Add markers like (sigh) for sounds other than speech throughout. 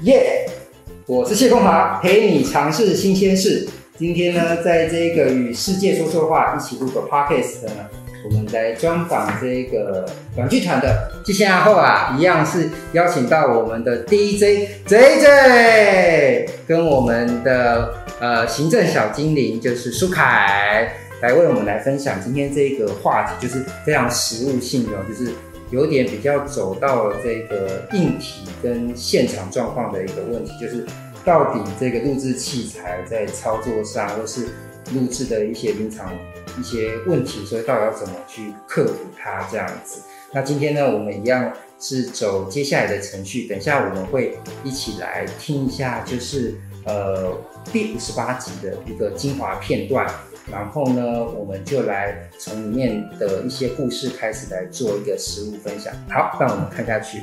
耶！Yeah! 我是谢空华，陪你尝试新鲜事。今天呢，在这个与世界说说话一起录个 podcast 呢，我们来专访这个短剧团的。接下来后啊，一样是邀请到我们的 DJ JJ，跟我们的呃行政小精灵就是舒凯，来为我们来分享今天这个话题，就是非常实务性的，就是。有点比较走到了这个硬体跟现场状况的一个问题，就是到底这个录制器材在操作上，或是录制的一些临场一些问题，所以到底要怎么去克服它这样子？那今天呢，我们一样是走接下来的程序，等下我们会一起来听一下，就是呃第五十八集的一个精华片段。然后呢，我们就来从里面的一些故事开始来做一个实物分享。好，让我们看下去。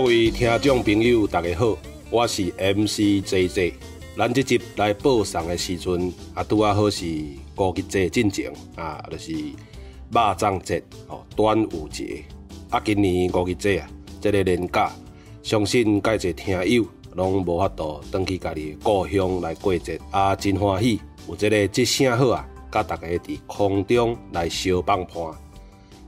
各位听众朋友，大家好，我是 MC JJ。咱这集来报送的时阵，啊，拄啊好是国庆节进前啊，就是肉粽节哦，端午节啊。今年国庆节啊，这个年假，相信介侪听友拢无法度回去家己故乡来过节啊，真欢喜有这个节声好啊，甲大家伫空中来相放伴。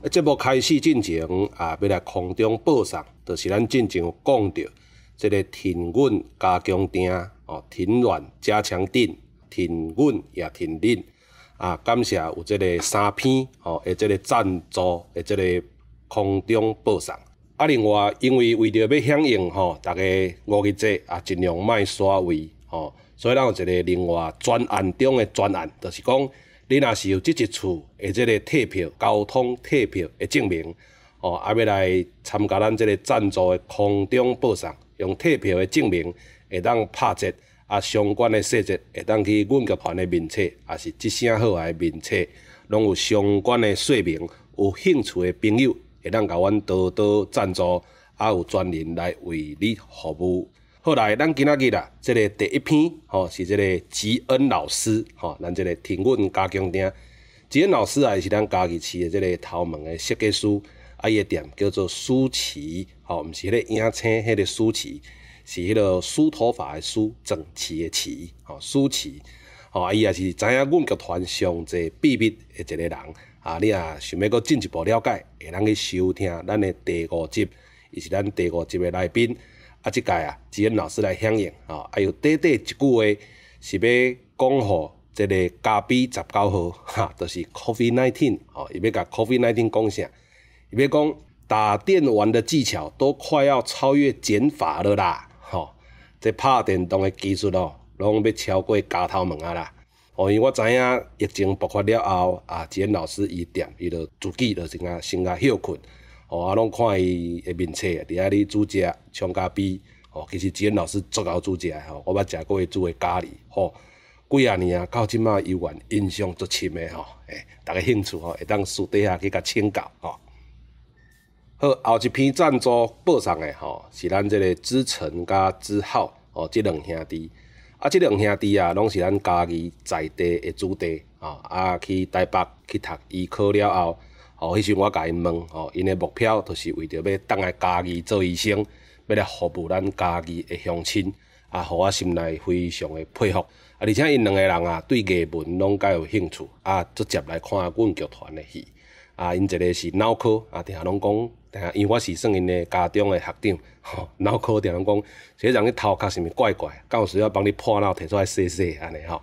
啊，节目开始进前啊，要来空中报送。就是咱进前有讲到，这个停稳加强錠哦，停乱加强錠，停稳也停领啊！感谢有这个三篇哦，诶，这个赞助诶，这个空中报送啊。另外，因为为着要响应吼，大家五一节啊，尽量卖刷位吼，所以咱有一个另外专案中的专案，就是讲你若是有即一处诶，这个退票交通退票诶证明。哦，啊，要来参加咱这个赞助的空中报送，用退票的证明会当拍折，啊，相关的细节会当去阮剧团的面册，也是节声好的面册，拢有相关的说明。有兴趣的朋友会当甲阮多多赞助，啊，有专人来为你服务。后来，咱今仔日啦，这个第一篇，吼，是即个吉恩老师，吼，咱这个停稳加强錠。吉恩老师啊，是咱嘉义市的这个头门的设计师。啊，伊个店叫做舒淇，吼，毋是迄个影星迄个舒淇，是迄个梳头发的梳，整齐的齐，吼，舒淇，吼，啊，伊也是知影阮剧团上侪秘密的一个人，啊，你啊想要搁进一步了解，会当去收听咱的第五集，伊是咱第五集的来宾，啊，即届啊，吉恩老师来响应，吼，啊，有短短一句话是要讲互即个加比十九号，哈，就是 COVID nineteen，吼，伊要甲 COVID nineteen 讲啥？别讲打电玩的技巧都快要超越减法了啦！吼、哦，这拍电动的技术哦，拢要超过加头毛啊啦！哦，因为我知影疫情爆发了后，啊，吉恩老师伊店伊就自己就先啊先啊休困，哦，啊，拢看伊的面册，伫遐哩煮食葱咖啡，哦，其实吉恩老师足够煮食的吼，我捌食过伊煮的咖喱，吼、哦，几啊年啊，到即马依然印象足深的吼，诶、欸，大家兴趣吼，会当私底下去甲请教吼。好，后一篇赞助报上的吼，是咱这个知成甲知浩哦，这两兄弟啊，这两兄弟啊，拢是咱家己在地的子弟啊，啊去台北去读医科了后，哦，迄时我甲因问哦，因的目标就是为着要当来家己做医生，要来服务咱家己的乡亲，啊，互我心内非常的佩服，啊，而且因两个人啊，对艺文拢介有兴趣，啊，直接来看阮剧团的戏，啊，因一个是脑科，啊，定下拢讲定。因为我是算因的家中的学长，吼，脑壳定拢讲，这人去头壳啥物怪怪，敢有需要帮你破脑摕出来洗洗安尼吼。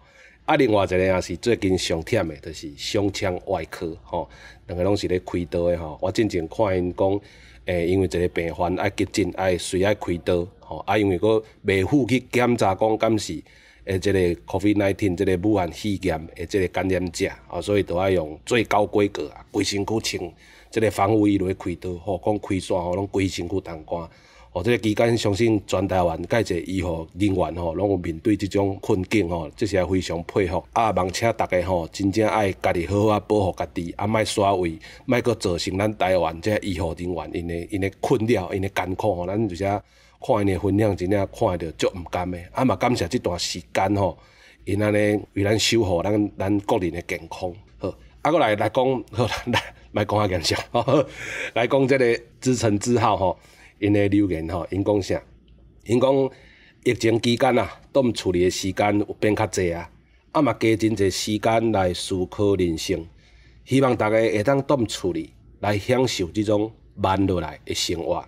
啊，另外一个也是最近上忝的，就是胸腔外科，吼，两个拢是咧开刀的吼。我进前看因讲，诶、欸，因为一个病患爱急诊，爱需要开刀，吼，啊，因为佫未赴去检查讲敢是诶，这个 COVID nineteen 这个武汉肺炎诶，这个感染者，啊，所以都爱用最高规格啊，规身躯穿。这个防护衣落去开刀，吼，讲开线吼，拢规身躯当关，哦，这个期间相信全台湾介济医护人员吼，拢有面对这种困境吼，这是非常佩服。啊，望请大家吼，真正爱家己好好啊保护家己，啊，莫耍位，莫搁造成咱台湾这医护人员因的因的困扰，因的艰苦吼，咱就是看因的分享，真正看着足毋甘的。啊嘛，感谢这段时间吼，因安尼为咱守护咱咱个人的健康。好，啊，搁来来讲，好 (laughs) 来莫讲遐严肃，来讲这个知诚之好吼。因诶留言吼，因讲啥？因讲疫情期间啊，踮厝里诶时间有变较济啊，啊嘛加真济时间来思考人生。希望大家会当踮厝里来享受这种慢落来诶生活。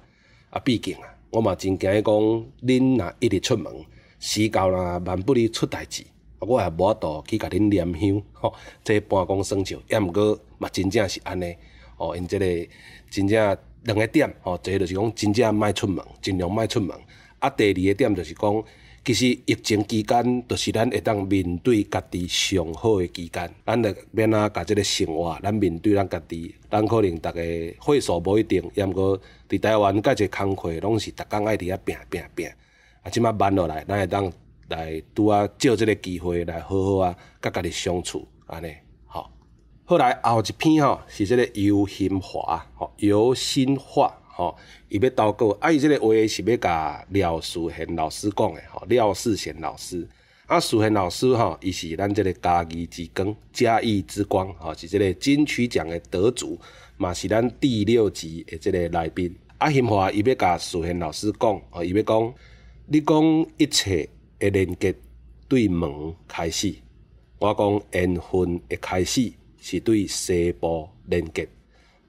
啊，毕竟啊，我嘛真惊伊讲，恁若一直出门，时到若万不离出代志，我也无法度去甲恁念香吼，这半工生笑，也毋过嘛真正是安尼。哦，因即个真正。两个点，吼，一个就是讲真正莫出门，尽量莫出门。啊，第二个点就是讲，其实疫情期间，就是咱会当面对家己上好的期间。咱着免啊，甲即个生活，咱面对咱家己，咱可能逐个岁数无一定，抑毋过伫台湾介济工课，拢是逐工爱伫遐拼拼拼。啊，即摆慢落来，咱会当来拄啊，借即个机会来好好啊，甲家己相处，安尼。后来后一篇吼是这个游心华吼，游心华吼，伊要投稿，啊伊这个话是要甲廖世贤老师讲的吼，廖世贤老师，啊世贤老师吼，伊是咱这个嘉义之光，嘉义之光吼，是这个金曲奖的得主，嘛是咱第六集的这个来宾。啊心华伊要甲世贤老师讲，哦伊要讲，你讲一切的连接对门开始，我讲缘分的开始。是对西部连结，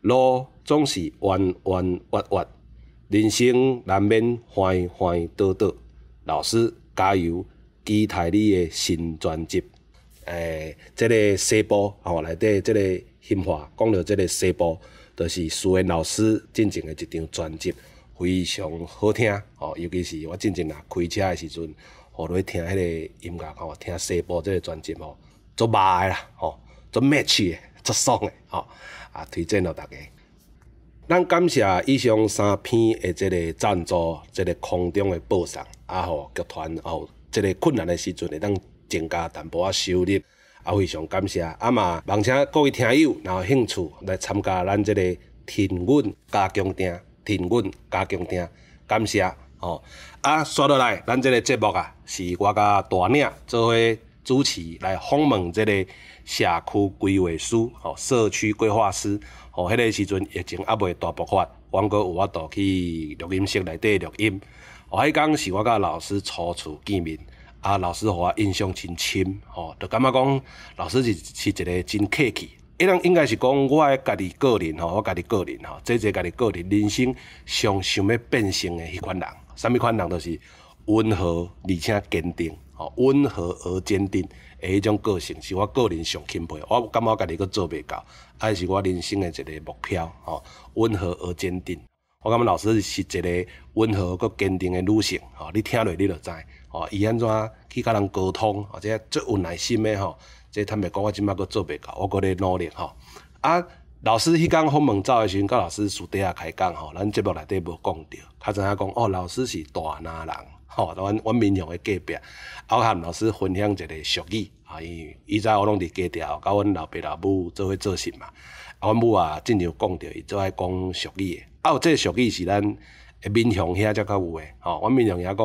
路总是弯弯弯弯，人生难免横横倒倒。老师加油，期待你的新专辑。诶、欸，这个西部吼，内底这个新话讲到这个西部，就是苏元老师进前的一张专辑，非常好听。吼，尤其是我进前啊开车的时阵，吼，落去听迄个音乐，吼，听西部即个专辑，吼，做卖啦，吼。做 match 诶，做爽诶，吼啊！推荐予大家。咱感谢以上三篇诶，即个赞助，即个空中诶报送，啊，互剧团哦，即个困难诶时阵会当增加淡薄仔收入，啊，非常感谢。啊嘛，望请各位听友，若有兴趣来参加咱即个甜韵加强錠，甜韵加强錠，感谢。吼啊，刷落来，咱即个节目啊，是我甲大领做伙主持来访问即个。社区规划师，吼，社区规划师，吼，迄个时阵疫情还未大爆发，阮阁有法度去录音室内底录音。哦，迄天是我甲老师初次见面，啊，老师互我印象真深，吼，就感觉讲老师是是一个真客气。伊人应该是讲我家己个人，吼，我家己个人，吼，这这家己个人人生上想要变成的迄款人，啥物款人都是温和而且坚定，吼，温和而坚定。诶，迄种个性是我个人上钦佩，我感觉我家己阁做袂到，还是我人生诶一个目标，吼，温和而坚定。我感觉老师是一个温和阁坚定诶女性，吼，你听落你就知，吼，伊安怎去甲人沟通，或者最有耐心诶，吼，这坦白讲我即摆阁做袂到，我阁咧努力，吼。啊，老师迄工访问走诶时阵，甲老师私底下开讲，吼，咱节目内底无讲着，较知影讲，哦，老师是大男人。吼，阮阮闽雄诶隔壁，啊，我和老师分享一个俗语，啊，伊以前我拢伫家条，甲阮老爸老母做伙做事嘛，啊，阮母啊，经常讲着伊做爱讲俗语诶，啊，有这俗语是咱诶民雄遐才较有诶，吼，阮闽雄遐讲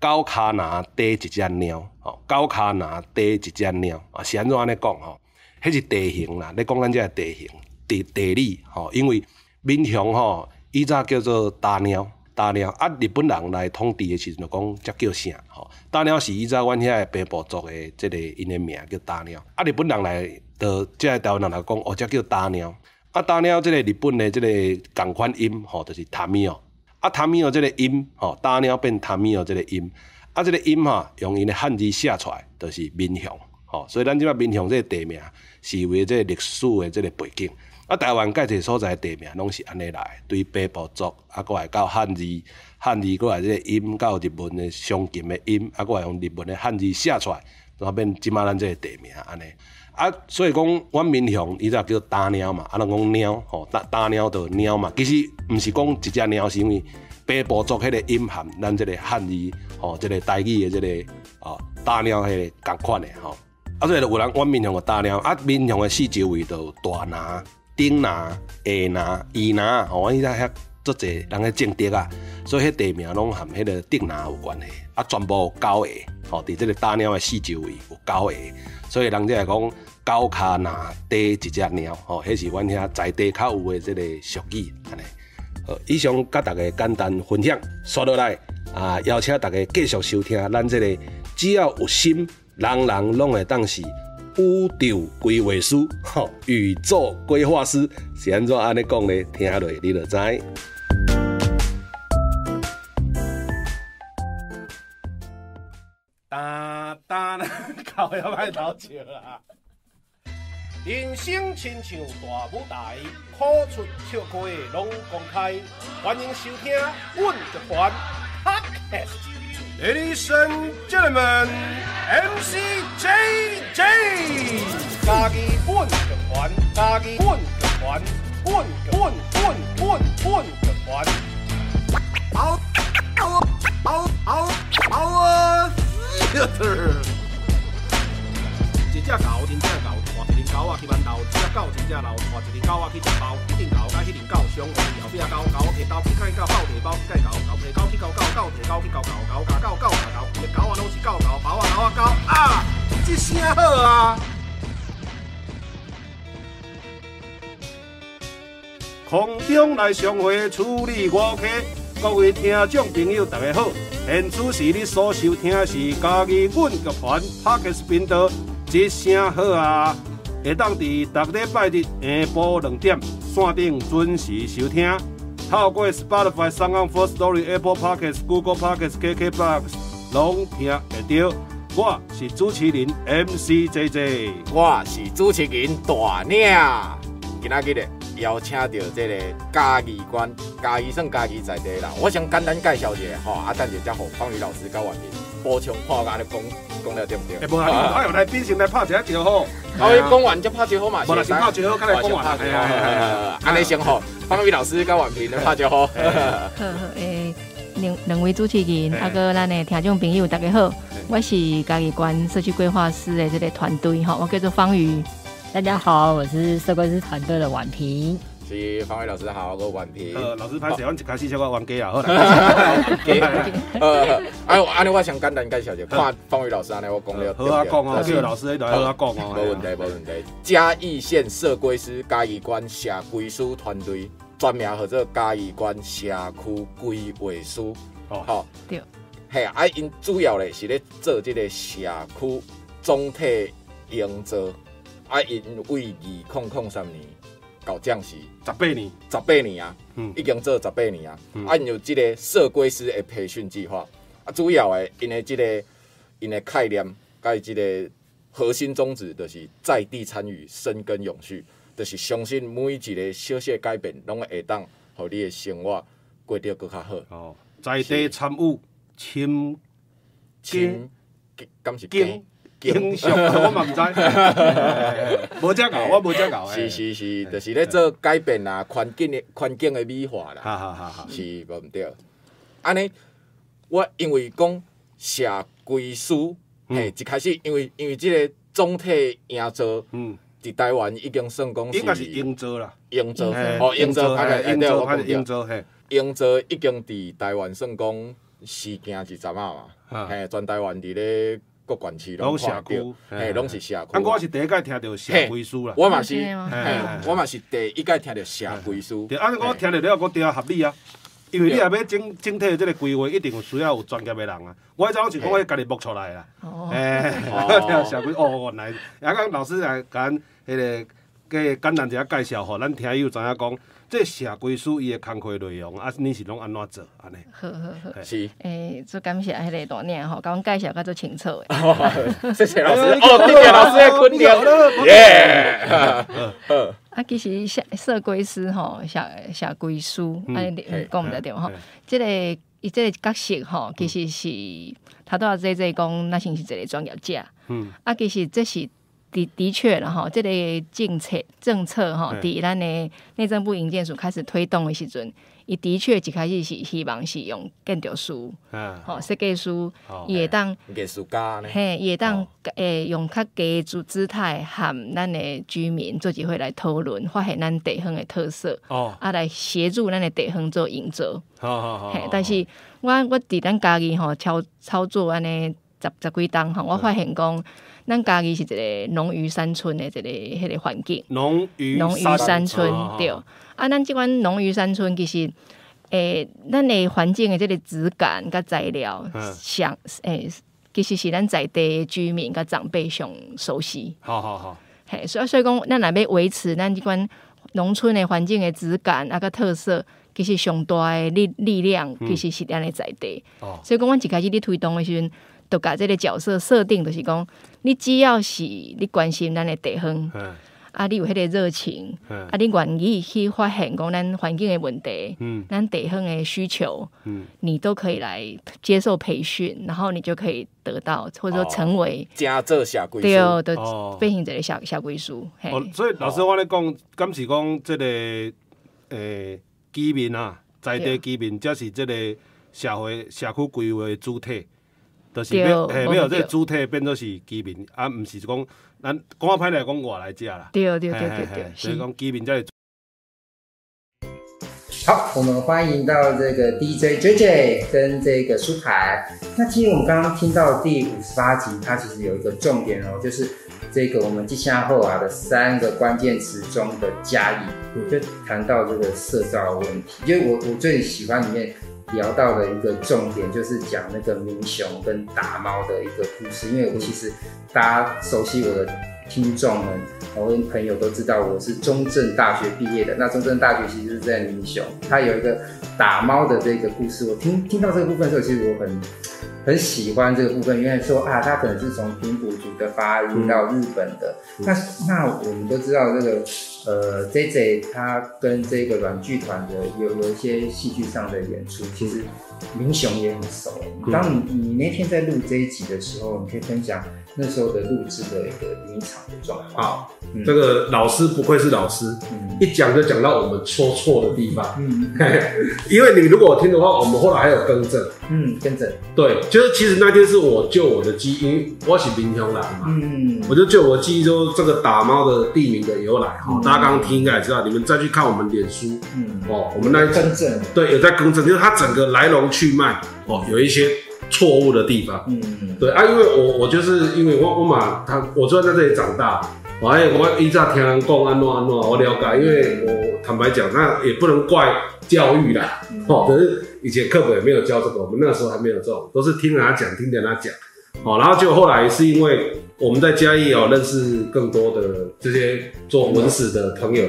狗骹若缀一只猫，吼，狗骹若缀一只猫，啊，是安怎安尼讲吼？迄是地形啦，咧讲咱遮地形地地理，吼，因为闽雄吼伊早叫做大鸟。大鸟啊，日本人来统治的时阵就讲才叫啥吼？大鸟是以前阮遐个北部族的即个因的名叫大鸟。啊，日本人来的即个台湾人来讲，哦，才叫大鸟。啊，大鸟即个日本的即个共款音吼，就是塔米奥。啊，塔米奥即个音吼，大鸟变塔米奥即个音。啊，即个音吼，用因的汉字写出来，就是闽雄吼。所以咱即摆闽雄即个地名是为即个历史的即个背景。啊，台湾介济所在地名拢是安尼来，对北部族，啊，阁来到汉字，汉字阁来即个音，到日文的相近的音，啊，阁来用日文的汉字写出来，然后变即马咱即个地名安尼。啊，所以讲，阮闽雄伊才叫大鸟嘛，啊，人讲鸟，吼，大大鸟的鸟嘛，其实毋是讲一只鸟，是因为北部族迄个音含咱即个汉字吼，这个台语的这个哦大鸟迄个共款的吼。啊，所以有人阮面向个大鸟，啊面向个四周围都大拿、顶拿、下拿、二拿，吼，我依家遐足济人个种植啊，所以迄地名拢含迄个顶拿有关系。啊，全部有狗下，吼，伫这个大鸟的四周围有狗下，所以人家来讲狗卡拿地一只鸟，吼，迄是阮遐在地较有的即个俗语，安尼。好，以上甲大家简单分享，刷落来啊，邀请大家继续收听咱即个只要有心。人人拢会当是宇宙规划师，吼，宇宙规划师是安怎安尼讲呢？听落你就知。哒哒，靠要歹偷笑啊！人生亲像大舞台，苦出笑开拢公开，欢迎收听阮的团 Podcast。Ladies and gentlemen, MC JJ，家己滚个团，家己滚个团，滚滚滚滚滚个团。嗷嗷嗷嗷嗷啊！有点儿。一只狗，真正狗。一只狗仔去馒头，一只狗真正老，带一只狗仔去食包，一只狗甲迄只狗相爱，后壁狗狗摕刀去甲狗，狗摕包去甲狗，狗摕狗去咬狗，狗摕狗去咬狗，狗咬狗，狗咬狗，一只狗仔拢是狗狗，包啊狗啊狗啊，一声好啊！空中来相会，处理我客，各位听众朋友大家好，现此时你所收听的是家己阮集团 Podcast 频道，这声好啊！会当伫逐礼拜日下晡两点线顶准时收听，透过 Spotify、SoundOn、Firstory、Apple Podcasts、Google Podcasts、KKBox 拢听得到。我是主持人 MC JJ，我是主持人大鸟。今仔日邀请到这个嘉义县，嘉义算嘉义在地啦。我想简单介绍一下，吼，啊，等下再互方宇老师甲我们补充破案的讲讲了对不对？(laughs) 哎，无啊，哎呦，来宾先来拍一下招呼。好，讲完就拍招呼嘛。无啦，先拍招呼，再来讲完。哎呀，(laughs) 安尼先好。方宇老师甲婉萍来拍招呼。两两位主持人，阿哥，咱的听众朋友，大家好，我是嘉义县社区规划师的这个团队，哈，我叫做方宇。大家好，我是社规师团队的婉平。是方伟老师好，我婉平。呃，老师拍摄，(laughs) 我一开始小可冤家啊，好呃，哎，安尼我想简单介绍一下，看方伟老师安尼我讲了。好啊，讲啊，这个老师喺度好啊，讲啊。没问题，没问题。嘉义县社规师嘉义关社规师团队，专名叫做嘉义关社区规划师。好，对。嘿，啊，因主要咧是咧做这个社区总体营造，啊，因为二零零三年。到将是十八年，十八年啊，嗯、已经做十八年啊。嗯、啊，有这个社规师的培训计划啊，主要的因为这个因的概念，甲这个核心宗旨，就是在地参与、深耕永续，就是相信每一个小小改变，拢会当，互你的生活过得更较好。哦，在地参与，深，深，敢是经。经常我嘛毋知，(laughs) 无遮搞，我无遮搞。是是是，就是咧做改变啊，环境的环境的美化啦。哈哈哈哈，是无毋对。安尼，我因为讲社规书，嘿，一开始因为因为即个总体营造，嗯，伫台湾已经算讲是应该是营造啦，营造哦，营造，营造，营造，嘿，营造已经伫台湾算讲是行一阵啊嘛，嘿，全台湾伫咧。各管市拢社区，嘿，拢是社区。啊，我是第一届听到社规书啦。我嘛是，我嘛是第一届听到社规书。对，啊，我听到了，我对啊合理啊。因为你若要整整体的这个规划，一定有需要有专业的人啊。我迄阵是讲我家己摸出来啦。哦。诶，听到 (laughs) 社规，哦，原来，啊，刚老师来讲，迄个，给简单一下介绍，吼，咱听友知影讲。这社规师伊的工课内容，啊，你是拢安怎做安尼？好好好，是。诶，做感谢迄个大领吼，甲阮介绍较做清楚诶。(laughs) 谢谢老师，哦，谢谢老师的肯定。耶。啊，其实社社规师吼，社社规师，安尼讲毋对对吼。即个伊即个角色吼，其实是他都要在这讲，那先是一个专业者。嗯。啊，其实这是。的的确了哈，这个政策政策哈，伫咱的内政部营建署开始推动的时阵，伊的确一开始是希望是用建筑师，吼设计师，伊会当艺术家呢，嘿，伊会当诶用较低姿姿态，和咱的居民做一会来讨论，发现咱地方的特色，哦，啊来协助咱的地方做营造，好好好。嘿，但是我我伫咱家己吼操操作安尼十十几档吼，我发现讲，咱家己是一个农渔山村的一个迄个环境，农渔农渔山村对。啊，咱即款农渔山村其实，诶、欸，咱诶环境的即个质感甲材料，上诶、欸，其实是咱在地居民甲长辈上熟悉。好好好，嘿，所以所以讲，咱若要维持咱即款农村的环境的质感啊，甲特色，其实上大诶力力量，其实是咱的在地。所以讲，阮一开始咧推动的时阵，就甲即个角色设定，就是讲，你只要是你关心咱的地方。嗯。啊，你有迄个热情，啊，你愿意去发现讲咱环境的问题，嗯。咱地方的需求，你都可以来接受培训，然后你就可以得到或者说成为加这社归对哦，的变成这个社社归属。哦，所以老师我咧讲，敢是讲这个诶居民啊，在地居民，才是这个社会社区规划的主体，就是要诶没有这个主体变做是居民，啊，毋是讲。咱讲话歹来讲，我来者啦。对对对对对，所以讲居民在。好，我们欢迎到这个 DJ JJ 跟这个舒凯。那其实我们刚刚听到第五十八集，它其实有一个重点哦，就是这个我们接下后啊的三个关键词中的加一，就谈到这个色照问题。因为我我最喜欢里面聊到的一个重点，就是讲那个明雄跟打猫的一个故事。因为我其实大家熟悉我的听众们，我跟朋友都知道我是中正大学毕业的。那中正大学其实是在民雄，它有一个打猫的这个故事。我听听到这个部分的时候，其实我很很喜欢这个部分，因为说啊，它可能是从平埔族的发音到日本的。嗯、那那我们都知道这个。呃，J J 他跟这个软剧团的有有一些戏剧上的演出，其实民雄也很熟。当你你那天在录这一集的时候，你可以分享那时候的录制的一个临场的状况。好，嗯、这个老师不愧是老师，嗯、一讲就讲到我们说错的地方。嗯，(laughs) 因为你如果听的话，我们后来还有更正。嗯，更正。对，就是其实那天是我救我的记忆，因为我是民雄来嘛。嗯，我就救我的记忆，说这个打猫的地名的由来哈。嗯大家刚刚听应该也知道，你们再去看我们脸书，嗯，哦，我们那一更正，对，有在更正，就是它整个来龙去脉，哦，有一些错误的地方，嗯。嗯，对啊，因为我我就是因为我我嘛，他我虽然在这里长大，我还我一直听人讲安诺安诺，我了解，因为我坦白讲，那也不能怪教育啦，哦，可是以前课本也没有教这个，我们那个时候还没有这种，都是听人家讲，听人家讲，哦，然后就后来是因为。我们在嘉义哦，认识更多的这些做文史的朋友，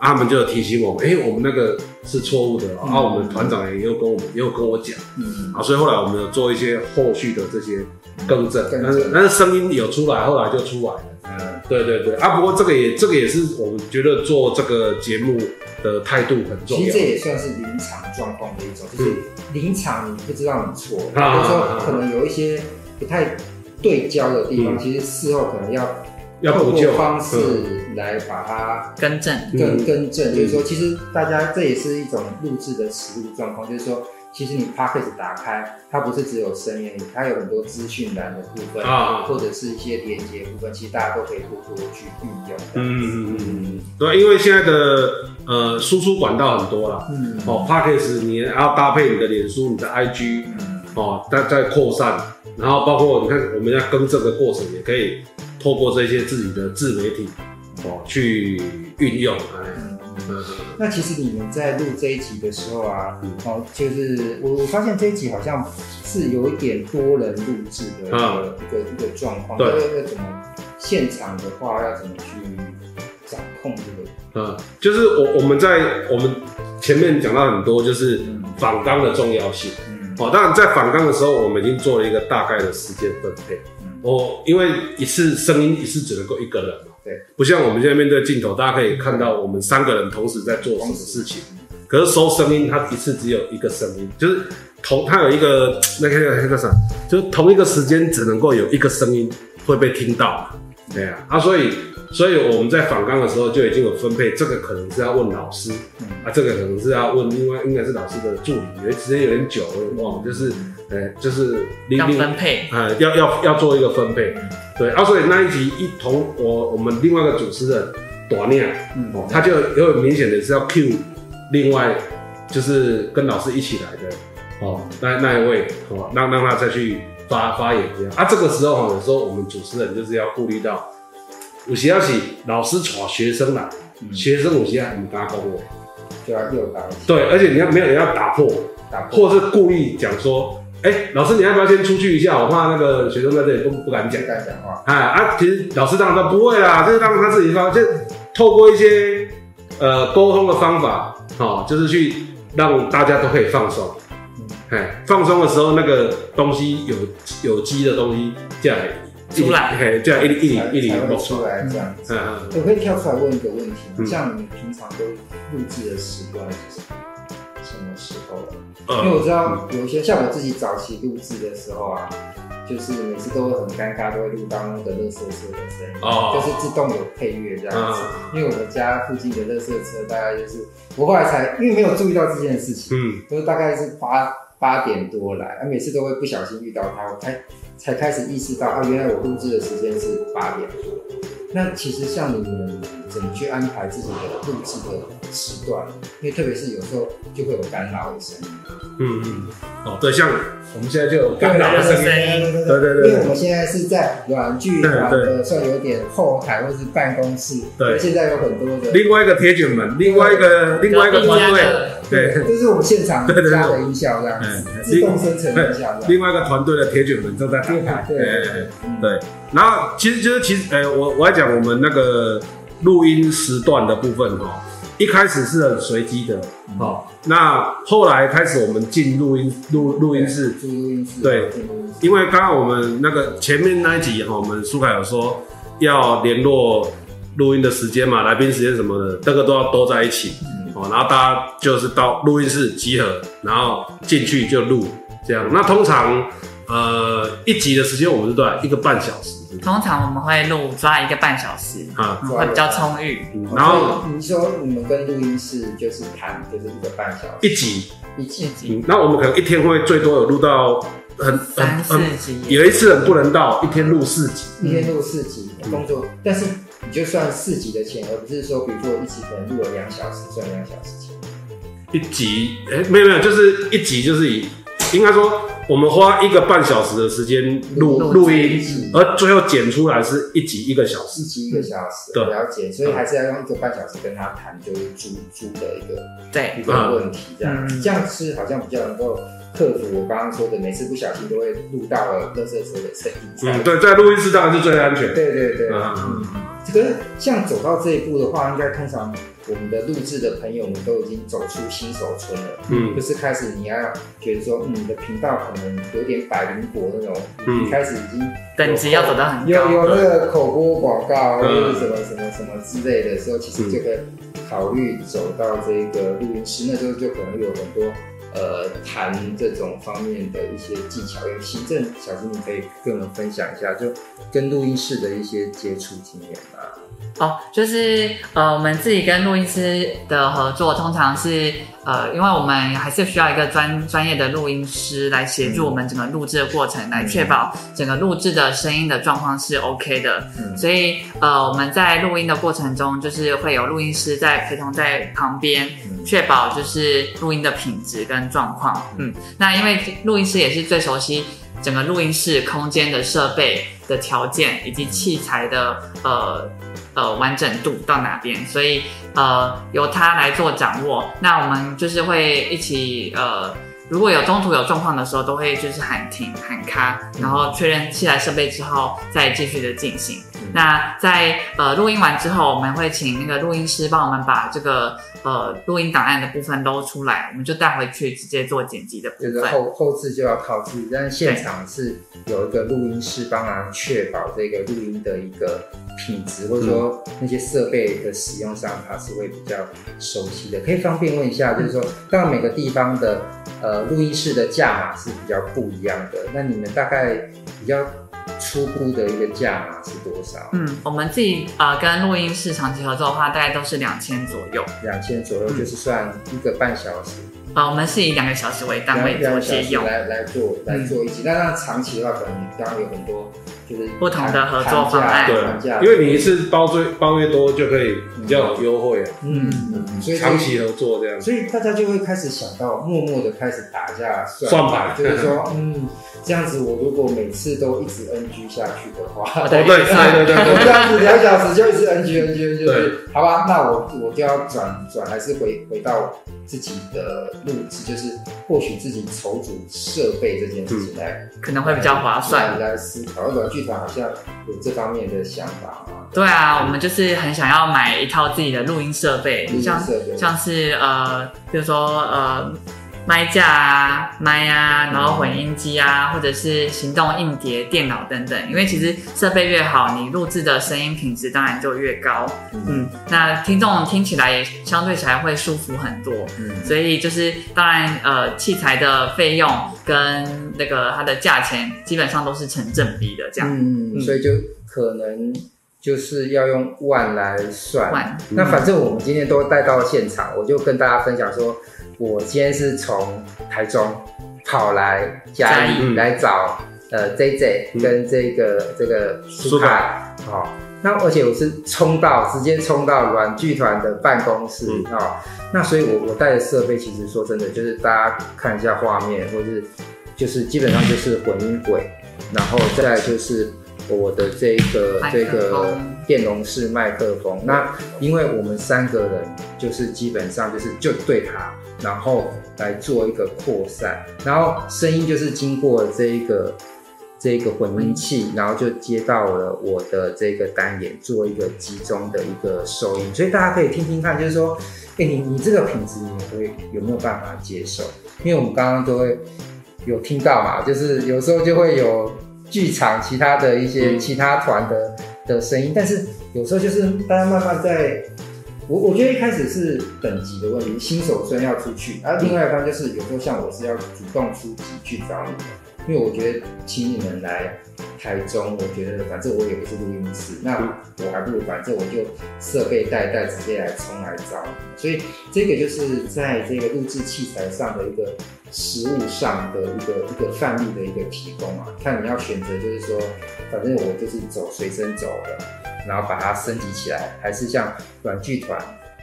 他们就提醒我们，哎，我们那个是错误的，然后我们团长也有跟我们也有跟我讲，嗯，啊，所以后来我们有做一些后续的这些更正，但是但是声音有出来，后来就出来了，嗯，对对对，啊，不过这个也这个也是我们觉得做这个节目的态度很重要，其实这也算是临场状况的一种，就是临场你不知道你错，(laughs) 比如说可能有一些不太。对焦的地方，其实事后可能要要透过方式来把它更正，更更正。就是说，其实大家这也是一种录制的实录状况。就是说，其实你 Podcast 打开，它不是只有声音，它有很多资讯栏的部分啊，或者是一些连接部分，其实大家都可以多多去运用。嗯嗯嗯嗯，对，因为现在的呃输出管道很多了，嗯哦，Podcast 你要搭配你的脸书、你的 IG，哦，它在扩散。然后包括你看，我们要更正的过程，也可以透过这些自己的自媒体哦去运用。哎，嗯，那其实你们在录这一集的时候啊，哦，就是我我发现这一集好像是有一点多人录制的一个、嗯、一个一个状况。对，要怎么现场的话要怎么去掌控这个？嗯，就是我我们在我们前面讲到很多，就是反纲的重要性。嗯哦，当然，在反纲的时候，我们已经做了一个大概的时间分配。哦，因为一次声音一次只能够一个人嘛，对，不像我们现在面对镜头，大家可以看到我们三个人同时在做什么事情。可是收声音，它一次只有一个声音，就是同它有一个那个那个啥，就是同一个时间只能够有一个声音会被听到。对啊，啊，所以所以我们在访纲的时候就已经有分配，这个可能是要问老师，嗯、啊，这个可能是要问另外应该是老师的助理，因为时间有点久了，忘了，就是，呃、欸，就是要分配，呃，要要要做一个分配，对，啊，所以那一集一同我我们另外一个主持人朵念，嗯，他就有很明显的是要 cue 另外就是跟老师一起来的，哦，那那一位，哦，让让他再去发发言这样，啊，这个时候有时候我们主持人就是要顾虑到。有时要是老师带学生来，嗯、学生有时啊不敢讲话，就要又打。对，而且你要没有人要打破，打破。或是故意讲说，哎、欸，老师你要不要先出去一下？我怕那个学生在这里不不敢讲，不敢讲话。哎啊，其实老师当然都不会啦，就是当他自己发，就透过一些呃沟通的方法，哦，就是去让大家都可以放松。哎、嗯，放松的时候那个东西有有机的东西这样。出来，这样一一一一会出来这样子。我可以跳出来问一个问题，嗯、像你们平常都录制的时段是什么时候？嗯、因为我知道有一些像我自己早期录制的时候啊，就是每次都会很尴尬，都会录到那个垃圾车的声音，哦、就是自动有配乐这样子。嗯、因为我们家附近的垃圾车大概就是，我后来才因为没有注意到这件事情，嗯，就是大概是八八点多来，啊，每次都会不小心遇到它，我才。才开始意识到啊，原来我录制的时间是八点多。那其实像你们怎么去安排自己的录制的时段？因为特别是有时候就会有干扰的声音。嗯嗯。哦，对，像我们现在就有干扰的声音。对对对。因为我们现在是在软剧团的，算有点后台或是办公室。对。现在有很多的。另外一个铁卷门，另外一个另外一个团队。对，这是我们现场加的音效，这样子，自动生成音效。另外一个团队的铁卷门正在打开。对对对。然后其实就是其实，哎，我我要讲我们那个录音时段的部分哈，一开始是很随机的，好，那后来开始我们进录音录录音室，录音室，对，因为刚刚我们那个前面那一集哈，我们苏凯有说要联络录音的时间嘛，来宾时间什么的，这个都要都在一起。哦，然后大家就是到录音室集合，然后进去就录这样。那通常呃一集的时间我们是多少？一个半小时。通常我们会录抓一个半小时，啊，会比较充裕。然后你说你们跟录音室就是谈，就是一个半小时。一集一集。嗯，那我们可能一天会最多有录到很三四集，有一次很不能到一天录四集，一天录四集工作，但是。你就算四集的钱，而不是说，比如说一集可能录了两小时，算两小时钱。一集，哎、欸，没有没有，就是一集就是以，应该说我们花一个半小时的时间录录音，而最后剪出来是一集一个小时。一集一个小时，对，了解，所以还是要用一个半小时跟他谈，就是租租的一个对一个问题，这样，嗯、这样是好像比较能够。克服我刚刚说的，每次不小心都会录到了垃圾车的声音。嗯，对，在录音室当然是最安全。对对对，嗯嗯，这个像走到这一步的话，应该通常我们的录制的朋友们都已经走出新手村了。嗯，就是开始你要觉得说，嗯，你的频道可能有点百灵果那种，嗯，开始已经等级要走到很高，有有那个口播广告或者什么什么什么之类的时候，其实这个考虑走到这个录音室，那时候就可能有很多。呃，谈这种方面的一些技巧，有行政小金，你可以跟我们分享一下，就跟录音室的一些接触经验吧。哦，就是呃，我们自己跟录音师的合作，通常是呃，因为我们还是需要一个专专业的录音师来协助我们整个录制的过程，嗯、来确保整个录制的声音的状况是 OK 的。嗯、所以呃，我们在录音的过程中，就是会有录音师在陪同在旁边，确保就是录音的品质跟状况。嗯，那因为录音师也是最熟悉整个录音室空间的设备的条件以及器材的呃。呃，完整度到哪边，所以呃由他来做掌握。那我们就是会一起呃，如果有中途有状况的时候，都会就是喊停喊卡，然后确认器材设备之后，再继续的进行。那在呃录音完之后，我们会请那个录音师帮我们把这个呃录音档案的部分都出来，我们就带回去直接做剪辑的部分。就是后后置就要靠自己，但是现场是有一个录音师帮忙确保这个录音的一个品质，或者说那些设备的使用上，他是会比较熟悉的。可以方便问一下，就是说，当然每个地方的呃录音室的价码是比较不一样的，那你们大概比较。初步的一个价码是多少？嗯，我们自己呃跟录音室长期合作的话，大概都是两千左右。两千左右就是算一个半小时。啊、呃，我们是以两个小时为单位做借用，来来做来做一集。那那长期的话，可能刚刚有很多。就是不同的合作方案，对，因为你一次包最包越多，就可以比较有优惠，嗯嗯，所以长期合作这样，所以大家就会开始想到，默默的开始打架算盘，就是说，(laughs) 嗯，这样子我如果每次都一直 NG 下去的话，(laughs) 对对对对，我 (laughs) 这样子两小时就一直 NG NG，就是好吧，那我我就要转转，还是回回到自己的路子，就是或许自己筹组设备这件事情来，可能会比较划算，来思考。剧团好像有这方面的想法吗。对啊，我们就是很想要买一套自己的录音设备，备像像是呃，比如说呃，麦架啊、麦啊，然后混音机啊，或者是行动硬碟、电脑等等。因为其实设备越好，你录制的声音品质当然就越高。嗯，嗯，那听众听起来也相对起来会舒服很多。嗯，所以就是当然呃，器材的费用跟那个它的价钱基本上都是成正比的这样。嗯，所以就可能。就是要用万来算，那反正我们今天都带到现场，我就跟大家分享说，我今天是从台中跑来嘉义来找呃 JJ 跟这个这个苏凯，好，那而且我是冲到直接冲到软剧团的办公室啊，那所以我我带的设备其实说真的，就是大家看一下画面，或是就是基本上就是混音轨，然后再来就是。我的这个这个电容式麦克风，那因为我们三个人就是基本上就是就对它，然后来做一个扩散，然后声音就是经过这一个这个混音器，然后就接到了我的这个单眼，做一个集中的一个收音，所以大家可以听听看，就是说，哎，你你这个品质你会有没有办法接受？因为我们刚刚都会有听到嘛，就是有时候就会有。剧场其他的一些其他团的的声音，但是有时候就是大家慢慢在，我我觉得一开始是等级的问题，新手村要出去，而另外一方就是有时候像我是要主动出击去找你们，因为我觉得请你们来台中，我觉得反正我也不是录音室，那我还不如反正我就设备带带直接来冲来找你们，所以这个就是在这个录制器材上的一个。食物上的一个一个范例的一个提供啊，看你要选择，就是说，反正我就是走随身走的，然后把它升级起来，还是像软剧团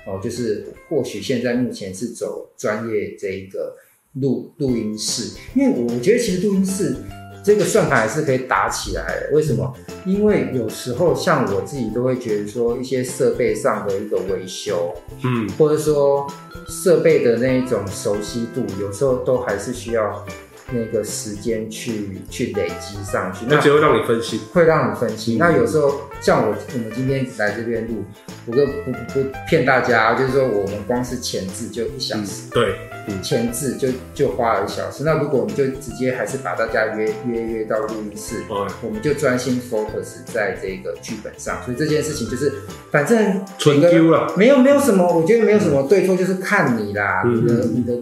哦，就是或许现在目前是走专业这一个录录音室，因为我觉得其实录音室。这个算盘还是可以打起来的，为什么？因为有时候像我自己都会觉得说，一些设备上的一个维修，嗯，或者说设备的那一种熟悉度，有时候都还是需要。那个时间去去累积上去，那只会让你分心，会让你分心。嗯、那有时候像我，我们今天来这边录，我不不不骗大家，就是说我们光是前置就一小时，嗯、对，前置就就花了一小时。那如果我们就直接还是把大家约约约到录音室，嗯、我们就专心 focus 在这个剧本上。所以这件事情就是，反正纯丢了，没有没有什么，我觉得没有什么对错，就是看你啦，嗯、你的你的。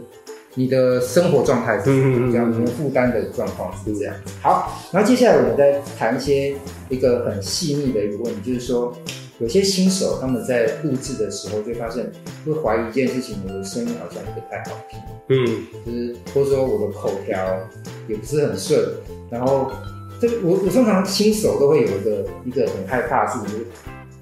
你的生活状态是这样，你的负担的状况是这样。好，然后接下来我们再谈一些一个很细腻的一个问题，就是说有些新手他们在录制的时候就发现会怀疑一件事情，我的声音好像不太好听，嗯，就是或者说我的口条也不是很顺，然后这我我通常新手都会有一个一个很害怕的事情。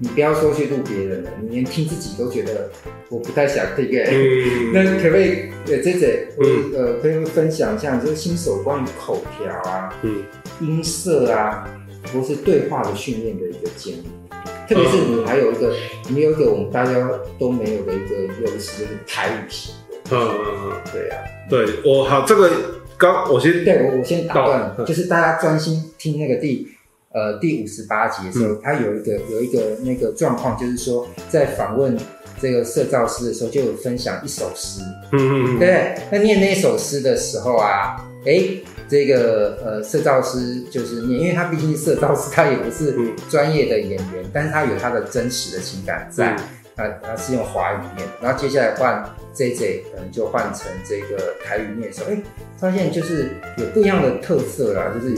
你不要说去录别人了，你连听自己都觉得我不太想听。嗯、(laughs) 那可不可以呃，JJ，我呃，可以分享一下，就是新手关于口条啊、嗯、音色啊，或是对话的训练的一个建议。特别是你还有一个，嗯、你有一个我们大家都没有的一个优势，就是台语型。嗯嗯嗯，对呀、啊。对我好，这个刚我先对我我先打断，嗯、就是大家专心听那个第。呃，第五十八集的时候，嗯、他有一个有一个那个状况，就是说在访问这个摄照师的时候，就有分享一首诗。嗯嗯嗯，对。那念那首诗的时候啊，哎，这个呃摄照师就是念，因为他毕竟是摄照师，他也不是专业的演员，嗯、但是他有他的真实的情感在。嗯他他是用华语念，然后接下来换 JJ，可能就换成这个台语念的时候，哎，发现就是有不一样的特色啦，就是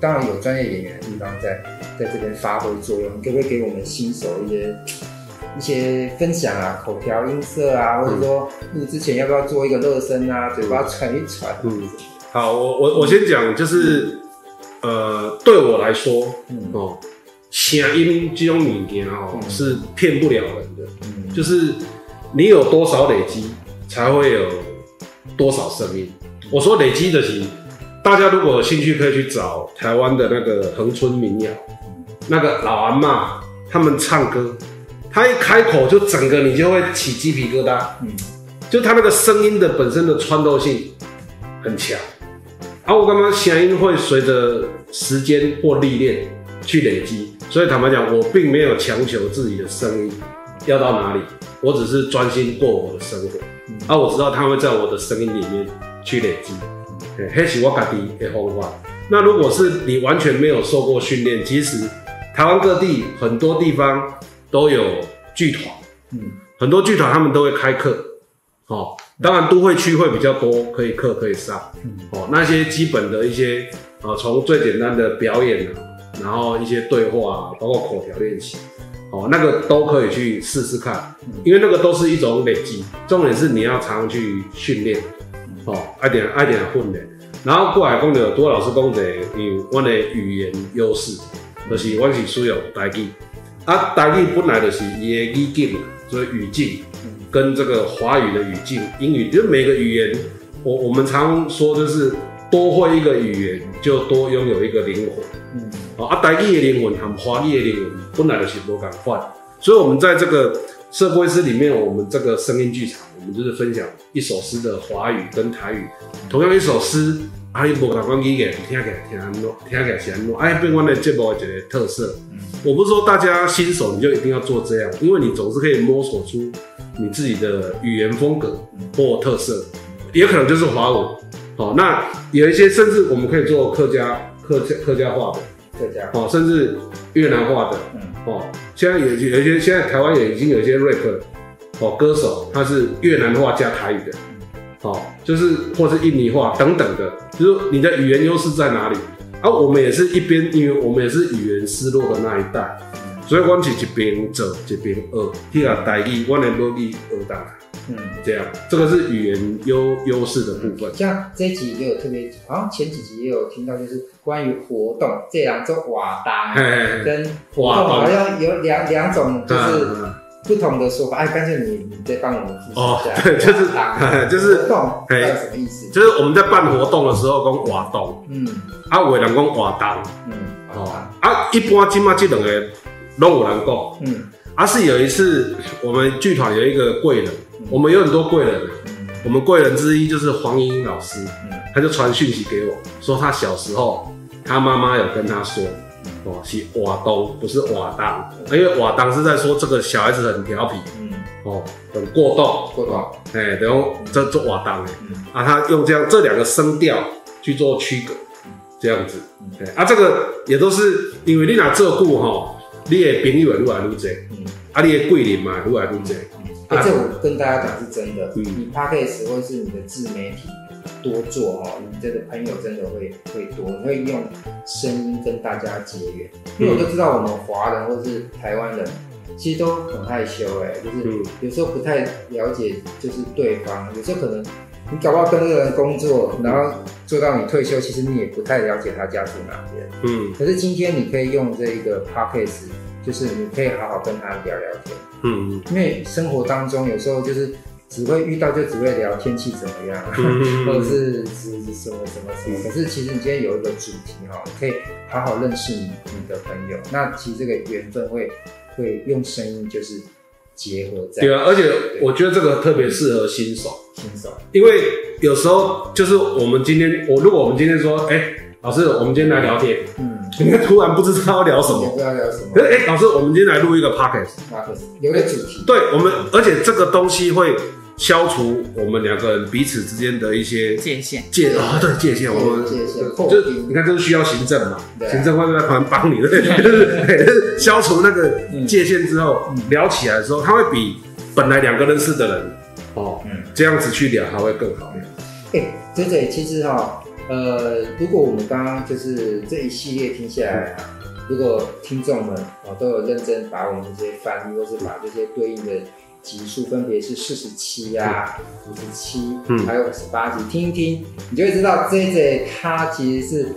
当然有专业演员的地方在在这边发挥作用，你可不可以给我们新手一些一些分享啊？口条音色啊，或者说录之前要不要做一个热身啊？嘴巴喘一喘。嗯，好，我我我先讲，就是呃，对我来说，嗯哦，声音这种物件哦是骗不了人的，嗯，就是你有多少累积，才会有多少声音。我说累积的是。大家如果有兴趣，可以去找台湾的那个恒春民谣，那个老阿妈他们唱歌，他一开口就整个你就会起鸡皮疙瘩，嗯，就他那个声音的本身的穿透性很强，而我刚刚声音会随着时间或历练去累积，所以坦白讲，我并没有强求自己的声音要到哪里，我只是专心过我的生活，而我知道他会在我的声音里面去累积。嘿，是我家己的方法。那如果是你完全没有受过训练，其实台湾各地很多地方都有剧团，嗯，很多剧团他们都会开课，哦，当然都会区会比较多，可以课可以上，哦，那些基本的一些，呃，从最简单的表演啊，然后一些对话啊，包括口条练习，哦，那个都可以去试试看，因为那个都是一种累积，重点是你要常常去训练。哦，爱点爱点混的，然后过来讲到多老师讲的，因为我的语言优势，就是我是需要台语，啊，台语本来就是伊的语境，所以语境跟这个华语的语境，英语就每个语言，我我们常说就是多会一个语言就多拥有一个灵魂，嗯，啊，台语的灵魂和华语的灵魂本来就是无共款，所以我们在这个。社会诗里面，我们这个声音剧场，我们就是分享一首诗的华语跟台语。同样一首诗，阿里伯卡关基给听起来听安诺，听起来是安诺，哎，变换的节目一个特色。嗯，我不是说大家新手你就一定要做这样，因为你总是可以摸索出你自己的语言风格或特色，也可能就是华文。好，那有一些甚至我们可以做客家、客家、客家话的。客家哦，甚至越南话的，嗯，哦，现在有有一些，现在台湾也已经有一些 rap 哦，歌手他是越南话加台语的，哦，就是或是印尼话等等的，就是你的语言优势在哪里？啊，我们也是一边，因为我们也是语言失落的那一代，所以我们是一边走一边学，去个台语，我的母语学到来。嗯，这样，这个是语言优优势的部分。像这一集也有特别，好像前几集也有听到，就是关于活动这样做瓦当跟活动好像有两两种，就是不同的说法。哎，干脆你你再帮我们复习一下。(laughs) 对，就是 (laughs) 就是活动，哎，什么意思？就是我们在办活动的时候讲瓦动，嗯，啊，有人讲瓦当，嗯，哦，啊，一般今嘛这两个拢有人讲，嗯，啊，是有一次我们剧团有一个贵人。我们有很多贵人，我们贵人之一就是黄莺莺老师，他就传讯息给我，说他小时候他妈妈有跟他说，哦，是瓦东，不是瓦当，因为瓦当是在说这个小孩子很调皮，哦，很过动，过动，哎，然后这做瓦当，啊，他用这样这两个声调去做区隔，这样子，啊，这个也都是因为你拿这顾哈，你的朋友越来越多，嗯啊，你的贵人嘛越来越多。哎，这我跟大家讲是真的，你 Podcast 或是你的自媒体多做哦，你这个朋友真的会会多，你会用声音跟大家结缘。因为我都知道我们华人或是台湾人其实都很害羞，哎，就是有时候不太了解就是对方，有时候可能你搞不好跟这个人工作，然后做到你退休，其实你也不太了解他家住哪边。嗯，可是今天你可以用这一个 Podcast，就是你可以好好跟他聊聊天。嗯，因为生活当中有时候就是只会遇到，就只会聊天气怎么样，嗯、(laughs) 或者是是什么什么什么。可是其实你今天有一个主题哈，可以好好认识你你的朋友。那其实这个缘分会会用声音就是结合在。对啊，而且我觉得这个特别适合新手。新手，因为有时候就是我们今天，我如果我们今天说，哎、欸，老师，我们今天来聊天。嗯。你看突然不知道要聊什么，不知道聊什么。哎，老师，我们今天来录一个 podcast，podcast 有个主题。对，我们，而且这个东西会消除我们两个人彼此之间的一些界限。界啊，对界限，我们界限。就你看，这是需要行政嘛？行政会在旁边帮你，对，就是 (laughs) 消除那个界限之后，聊起来的时候，他会比本来两个认识的人哦，这样子去聊，还会更好。哎，对对，其实哈。呃，如果我们刚刚就是这一系列听下来啊，如果听众们啊都有认真把我们这些翻译，或是把这些对应的集数，分别是四十七啊、五十七，嗯，还有五十八集，听一听，你就会知道 JJ 他其实是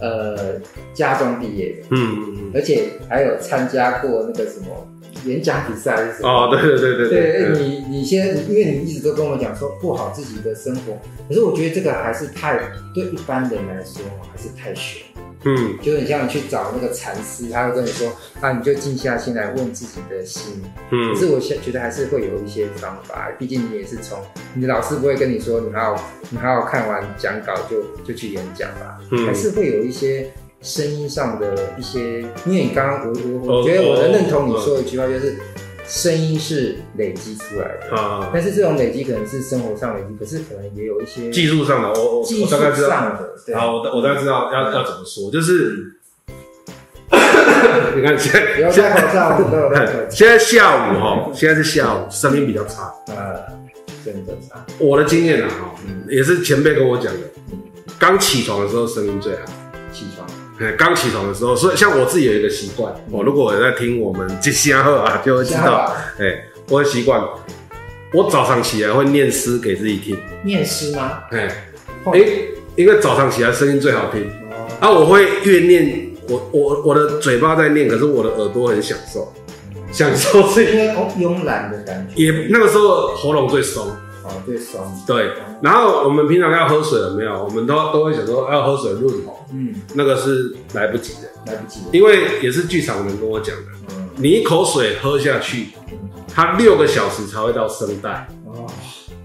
呃家中毕业的，嗯嗯嗯，而且还有参加过那个什么。演讲比赛是什么？哦，对对对对对，对你你先，因为你一直都跟我讲说过好自己的生活，可是我觉得这个还是太对一般人来说还是太玄。嗯，就是你像你去找那个禅师，他会跟你说，啊，你就静下心来问自己的心。嗯，可是我现觉得还是会有一些方法，毕竟你也是从你的老师不会跟你说，你好你好好看完讲稿就就去演讲吧，嗯，还是会有一些。声音上的一些，因为你刚刚我我我觉得我能认同你说的一句话，就是声音是累积出来的啊。但是这种累积可能是生活上累积，可是可能也有一些技术上的。我我技术上的。好，我我大概知道要要怎么说，就是 (laughs) 你看现在现在现在下午哈，现在是下午，声音比较差啊，真的差。我的经验啊哈，也是前辈跟我讲的，刚起床的时候声音最好，刚起床的时候，所以像我自己有一个习惯，我如果我在听我们这些话啊，就会知道，哎，我的习惯，我早上起来会念诗给自己听。念诗吗？哎，哎，因为早上起来声音最好听。啊，我会越念，我我我的嘴巴在念，可是我的耳朵很享受，享受是因为慵懒的感觉。也那个时候喉咙最松。哦，最松。对，然后我们平常要喝水了没有？我们都都会想说要喝水润喉。嗯，那个是来不及的，来不及的。因为也是剧场人跟我讲的，嗯，你一口水喝下去，它六个小时才会到声带。哦，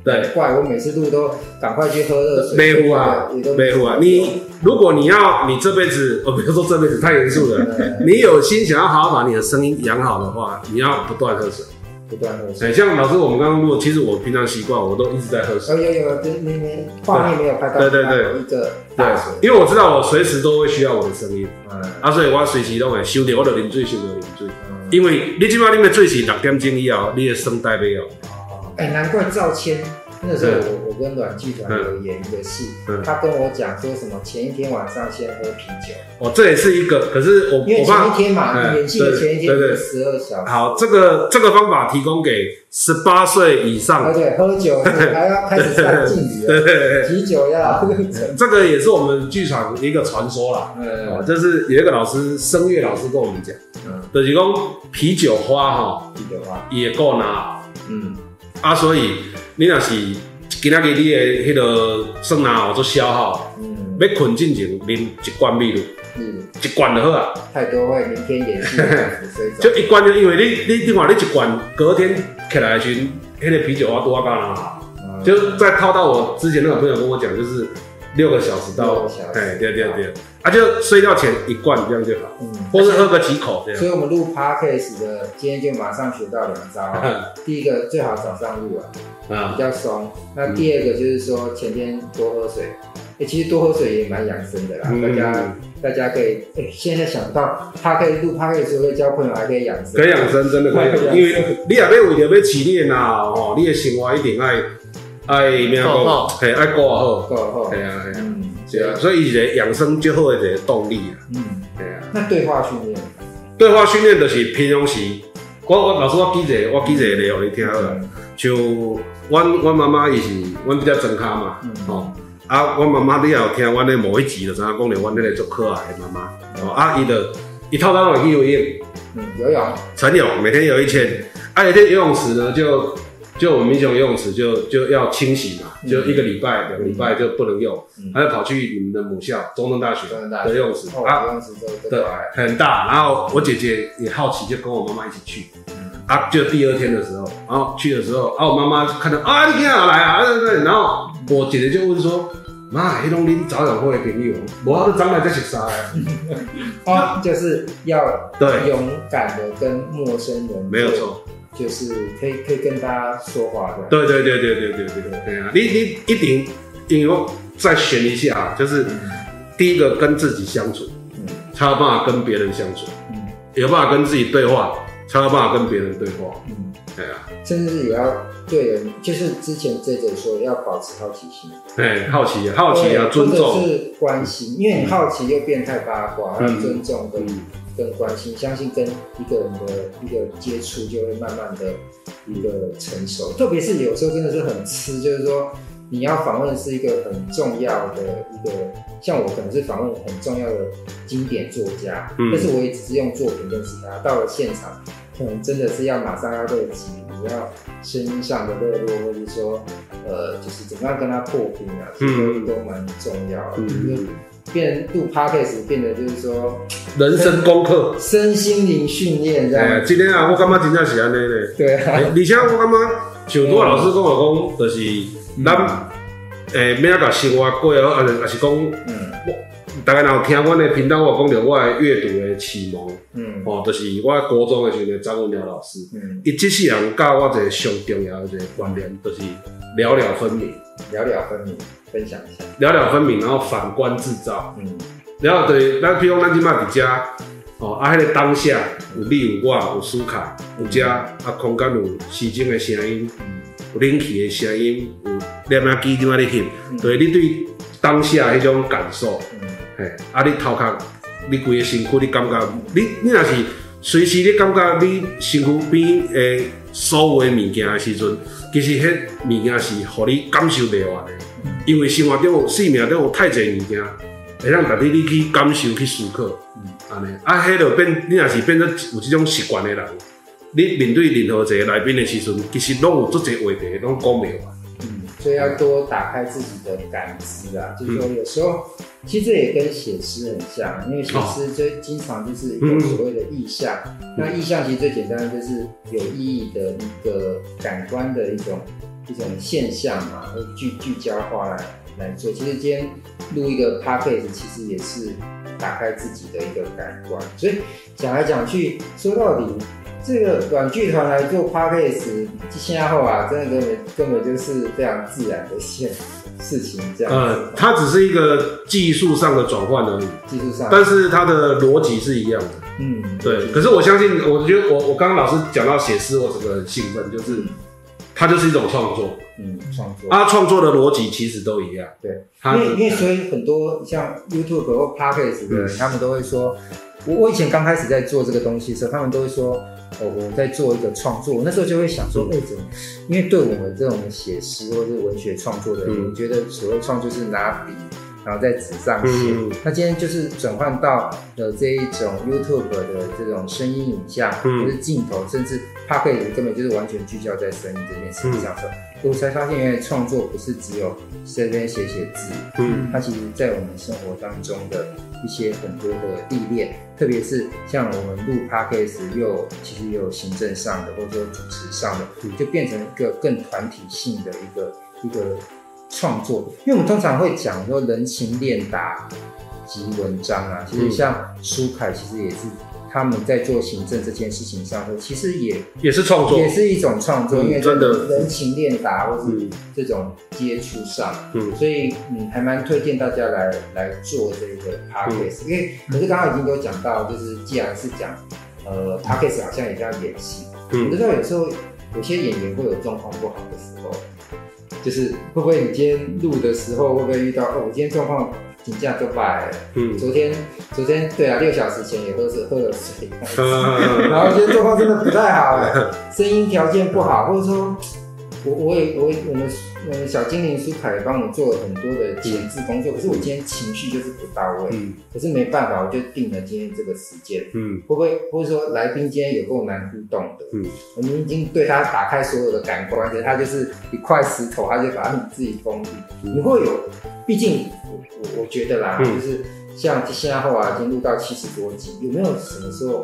对，怪我每次录都赶快去喝热水。没壶啊，没壶啊。你如果你要你这辈子，(laughs) 我不要说这辈子太严肃了，(laughs) 你有心想要好好把你的声音养好的话，你要不断喝水。不断喝水，像老师我们刚刚录，其实我平常习惯，我都一直在喝水。有，有有，就是那边画面没有拍到。对对对，一个大水。因为我知道我随时都会需要我的声音，嗯，啊，所以我随时都会收着我的饮水，收着饮水。因为你起码你的水是六点钟以后，你的声带没有。哦，哎，难怪赵谦。那时候我我跟阮剧团有演一个戏，他跟我讲说什么前一天晚上先喝啤酒。哦，这也是一个，可是我因为前一天嘛，演戏的前一天对对十二小时。好，这个这个方法提供给十八岁以上。而且，喝酒 (laughs) 还要开始穿禁语了。对，(laughs) 啤酒要。这个也是我们剧场一个传说啦。嗯，就是有一个老师，声乐老师跟我们讲，嗯，就是讲啤酒花哈，啤酒花也够拿。嗯，啊，所以。你若是今仔日你的迄个酸拿哦做消耗，嗯，要困之前啉一罐蜜露，嗯，一罐就好啊。太多会明天也是 (laughs) 就一罐就因为你你另外你一罐隔天起来时，迄个啤酒啊多啊干啊，就再套到我之前那个朋友跟我讲，就是六个小时到，哎，对对对。啊，就睡觉前一罐这样就好，嗯，或是喝个几口这样。所以我们录 podcast 的，今天就马上学到两招。第一个最好早上录啊，啊，比较松。那第二个就是说前天多喝水，哎，其实多喝水也蛮养生的啦。大家大家可以，哎，现在想到他可以录 podcast 可以交朋友，还可以养生。可以养生，真的可以。(laughs) 因为你也要为了要起练啊，哦，你的生活一定爱爱咩讲，嘿，爱过好，过好，系啊，系啊。对啊，所以一个养生最好的一个动力啊。嗯，对啊。那对话训练？对话训练就是平常时，我我老师我记一个，我记一个例哦，你听好了。像阮阮妈妈伊是，阮比较真卡嘛，哦，啊，阮妈妈你也有听阮的某一集就知影讲的，阮那个做可爱的妈妈，哦，啊，伊的一套单去游泳，嗯，游泳，晨泳，每天游一千，啊，有天游泳池呢就。就我们民雄游泳池就就要清洗嘛，就一个礼拜、两个礼拜就不能用，他就跑去你们的母校中正大学的游泳池啊，对，很大。然后我姐姐也好奇，就跟我妈妈一起去。啊，就第二天的时候，然后去的时候，啊，我妈妈看到啊，你今天来啊，对对。然后我姐姐就问说，妈，黑龙林早养会的朋友，我都长来在食啥呀？啊，(laughs) 就是要对勇敢的跟陌生人，没有错。就是可以可以跟大家说话的，对对对对对对对对对啊！你你一定，因为再选一下，就是第一个跟自己相处，嗯，才有办法跟别人相处，嗯，有办法跟自己对话，才有办法跟别人对话，嗯，对啊，甚至是也要对人，就是之前 JJ 说要保持好奇心，哎，好奇，好奇啊，尊重，是关心，因为你好奇又变太八卦，要尊重跟跟关心，相信跟一个人的一个接触就会慢慢的一个成熟，特别是有时候真的是很吃，就是说。你要访问是一个很重要的一个，像我可能是访问很重要的经典作家，嗯、但是我也只是用作品认识他。到了现场，可能真的是要马上要热机，你要声音上的热络，或者说，呃，就是怎么样跟他破冰啊，这些都蛮重要的。变录 podcast 变得就是说人生功课、身心灵训练这样。哎，今天啊，我感觉真正是安尼嘞。对啊，而且我感觉像多老师跟我讲，就是。咱诶，免啊甲生活过哦，啊是啊是讲，嗯，大家若有听我的频道，我讲着我的阅读的启蒙，嗯，哦，就是我高中的时阵，张文鸟老师，嗯，一即世人教我一个上重要的一个观念，就是了了分明，了了分明，分享一下，了了分明，然后反观制造，嗯，然后对，咱比如咱即马伫遮，哦，啊，迄个当下有你有我有苏卡有遮，啊，空间有时钟的声音。有冷气的声音，有念啊机点啊咧翕，对你对当下迄种感受，嘿、嗯，啊你头壳，你规个身躯，你感觉，你你若是随时你感觉你身躯边诶所有诶物件诶时阵，其实迄物件是互你感受袂完诶，嗯、因为生活中有生命中有太侪物件，会让带你你去感受去思考，安尼、嗯，啊迄就变，你若是变做有即种习惯的人。你面对任何一个来宾的时阵，其实拢有足侪话题，拢讲袂完。嗯，所以要多打开自己的感知啊，就是说有时候，其实这也跟写诗很像，因为写诗就经常就是有所谓的意象。那意象其实最简单的就是有意义的一个感官的一种一种现象嘛，会聚聚焦化来来做。其实今天录一个 podcast，其实也是打开自己的一个感官。所以讲来讲去，说到底。这个短剧团来做 podcast，现在后啊，真的根本根本就是非常自然的一件事情，这样。嗯，它只是一个技术上的转换而已，技术上，但是它的逻辑是一样的。嗯，对。可是我相信，我觉得我我刚刚老师讲到写诗，我整个很兴奋，就是它就是一种创作。嗯，创作。啊，创作的逻辑其实都一样。对，因为因为所以很多像 YouTube 或 podcast 的人，他们都会说，我我以前刚开始在做这个东西的时候，他们都会说。我我在做一个创作，我那时候就会想说，为什么？因为对我们这种写诗或者是文学创作的人，我觉得所谓创作是拿笔，然后在纸上写。那今天就是转换到了这一种 YouTube 的这种声音影像，或是镜头，甚至 Podcast 根本就是完全聚焦在声音这件事情上头。我才发现，原来创作不是只有在这边写写字，嗯，它其实在我们生活当中的一些很多的历练，特别是像我们录 Podcast 又其实也有行政上的，或者说主持上的，就变成一个更团体性的一个一个创作。因为我们通常会讲说人情练达即文章啊，其实像舒凯其实也是。他们在做行政这件事情上头，其实也也是创作，也是一种创作，嗯、因为真的。人情练达或是这种接触上，嗯，所以嗯还蛮推荐大家来来做这个 podcast，、嗯、因为可是刚刚已经都讲到，就是既然是讲呃 podcast 好像也叫演戏，嗯，你知道有时候有些演员会有状况不好的时候，就是会不会你今天录的时候会不会遇到哦，我今天状况。请假就拜。嗯，昨天昨天对啊，六小时前也都是喝了水，然后今天状况真的不太好，声音条件不好，或者说，我我也我我们我们小精灵苏凯帮我做了很多的前置工作，可是我今天情绪就是不到位，嗯，可是没办法，我就定了今天这个时间，嗯，会不会或者说来宾今天有够难互动的，嗯，我们已经对他打开所有的感官，可是他就是一块石头，他就把你自己封闭，你会有，毕竟。我我觉得啦，嗯、就是像现在后来，已经录到七十多集，有没有什么时候？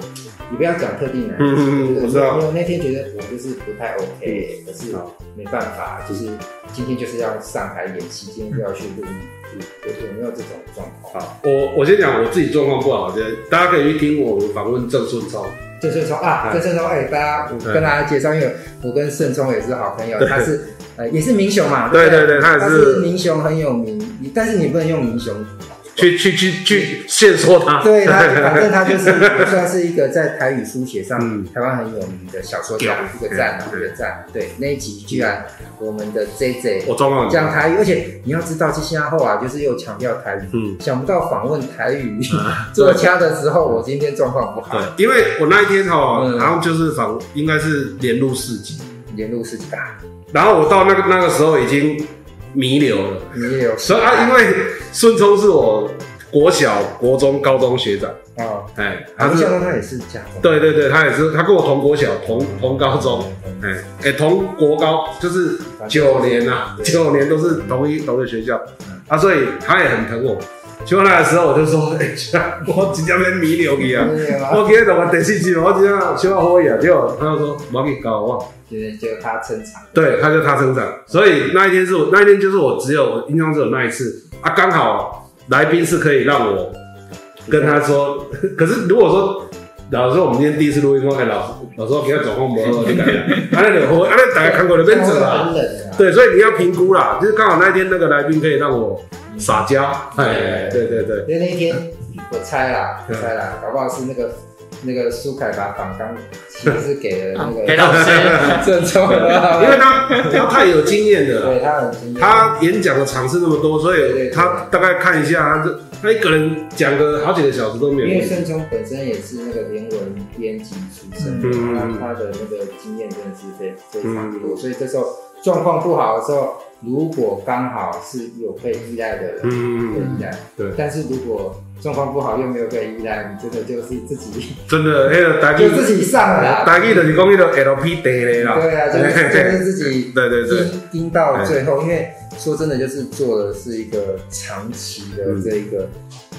你不要讲特定男性，嗯、我知道。因为那天觉得我就是不太 OK，、嗯、可是没办法，就是今天就是要上台演戏，今天就要去录音，嗯、有有没有这种状况？好，我我先讲我自己状况不好的，大家可以去听我访问郑顺聪。郑顺聪啊，郑顺聪，哎，大家我跟大家介绍，因为我跟顺聪也是好朋友，他是。呃，也是民雄嘛，对对对，他也是民雄很有名，但是你不能用民雄去去去去线索他。对他，反正他就是 (laughs) 算是一个在台语书写上台湾很有名的小说家，一个赞，一个赞。对，那一集居然我们的 J J 我讲台语，而且你要知道，这些后啊，就是又强调台语。嗯，想不到访问台语 (laughs) 作家的时候，我今天状况不好。对，因为我那一天哈，然后就是访，应该是连录四集，连录四集吧。然后我到那个那个时候已经。弥留了，弥留。所以啊，因为孙聪是我国小、国中、高中学长。啊，哎，他是，他也是家中，对对对，他也是，他跟我同国小、同同高中，哎哎，同国高，就是九年呐，九年都是同一同一个学校，啊，所以他也很疼我。去那的时候，我就说，哎，我即将要弥留去啊，我今日录完第四集，我即将小可好呀，结果他就说，毛给搞我。就他撑场，对，他就他撑场，所以那一天是我那一天就是我只有我印象只有那一次。啊，刚好来宾是可以让我跟他说，(laughs) 可是如果说老师我们今天第一次录音，我哎老师老师给他转换模式，(laughs) 你感觉，啊那你我啊那大家看过的变者了，对，所以你要评估啦，就是刚好那一天那个来宾可以让我撒娇，哎，对对对，因为那一天我猜啦，我猜啦，搞不好是那个。那个苏凯把访纲其实是给了那个 (laughs) 给老师 (laughs) (laughs) 因为他他太有经验了，对他很经验，他演讲的场次那么多，所以他大概看一下，他就他一个人讲个好几个小时都没有。因为盛聪本身也是那个联文编辑出身，他他的那个经验真的是非非常多，所以这时候状况不好的时候。如果刚好是有被依赖的人，嗯，被依赖，对。但是如果状况不好又没有被依赖，你真的就是自己，(laughs) 真的那个 (laughs) 大就自己上了啦。大意就是讲那个 LP 得嘞啦。对啊，就是 (laughs) 就是自己，对对对，盯到最后，因为说真的，就是做的是一个长期的这一个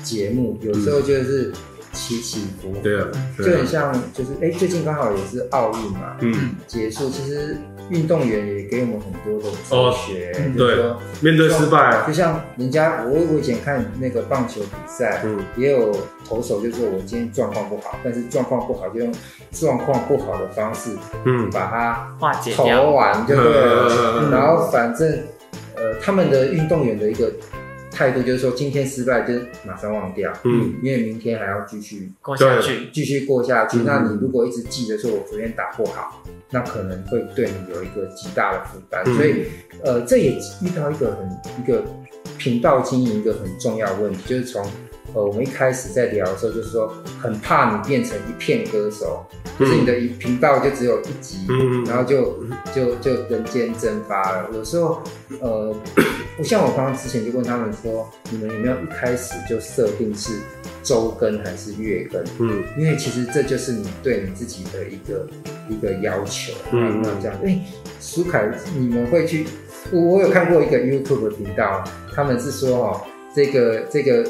节目，有时候就是起起伏伏，对啊，就很像就是哎，最近刚好也是奥运嘛，嗯，结束，其实。运动员也给我们很多的哲学，对，面对失败，就像人家我我以前看那个棒球比赛，嗯，也有投手就说我今天状况不好，但是状况不好就用状况不好的方式，嗯，把它化解投完就对？了，然后反正呃他们的运动员的一个态度就是说今天失败就马上忘掉，嗯，因为明天还要继续过下去，继续过下去。那你如果一直记着说我昨天打不好。那可能会对你有一个极大的负担，嗯、所以，呃，这也遇到一个很一个频道经营一个很重要的问题，就是从呃我们一开始在聊的时候，就是说很怕你变成一片歌手，嗯、就是你的频道就只有一集，嗯、然后就就就人间蒸发了。有时候，呃，不像我刚刚之前就问他们说，你们有没有一开始就设定是周更还是月更？嗯，因为其实这就是你对你自己的一个。一个要求，嗯，那这样，哎、欸，苏凯，你们会去？我我有看过一个 YouTube 频道，他们是说哦，这个这个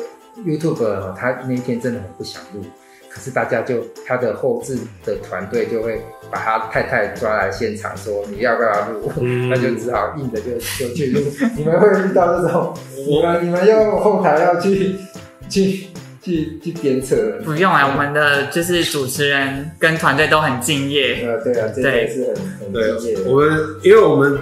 YouTuber 他那天真的很不想录，可是大家就他的后置的团队就会把他太太抓来现场说，你要不要录？嗯、(laughs) 他就只好硬着就就去录。(laughs) 你们会遇到这种？你们你们又后台要去去？去去鞭策，不用啊，我们的就是主持人跟团队都很敬业。呃，对啊，这也是很很敬业。我们因为我们